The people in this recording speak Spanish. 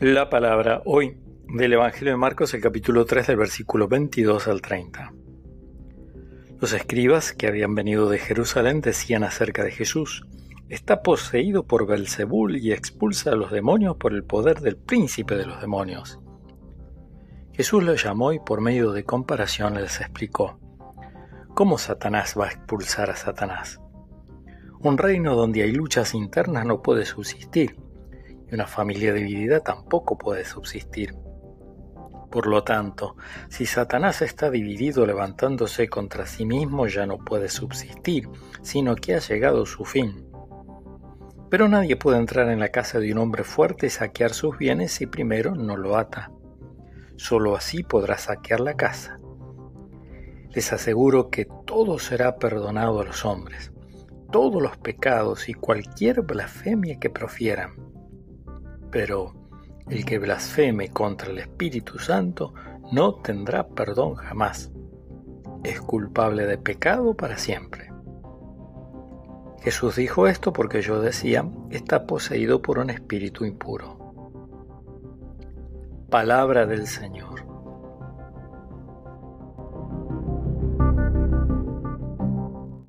La palabra hoy del Evangelio de Marcos, el capítulo 3 del versículo 22 al 30. Los escribas que habían venido de Jerusalén decían acerca de Jesús, está poseído por Belzebul y expulsa a los demonios por el poder del príncipe de los demonios. Jesús los llamó y por medio de comparación les explicó, ¿cómo Satanás va a expulsar a Satanás? Un reino donde hay luchas internas no puede subsistir y una familia dividida tampoco puede subsistir. Por lo tanto, si Satanás está dividido levantándose contra sí mismo ya no puede subsistir, sino que ha llegado su fin. Pero nadie puede entrar en la casa de un hombre fuerte y saquear sus bienes si primero no lo ata. Solo así podrá saquear la casa. Les aseguro que todo será perdonado a los hombres, todos los pecados y cualquier blasfemia que profieran pero el que blasfeme contra el Espíritu Santo no tendrá perdón jamás. Es culpable de pecado para siempre. Jesús dijo esto porque yo decía, está poseído por un espíritu impuro. Palabra del Señor.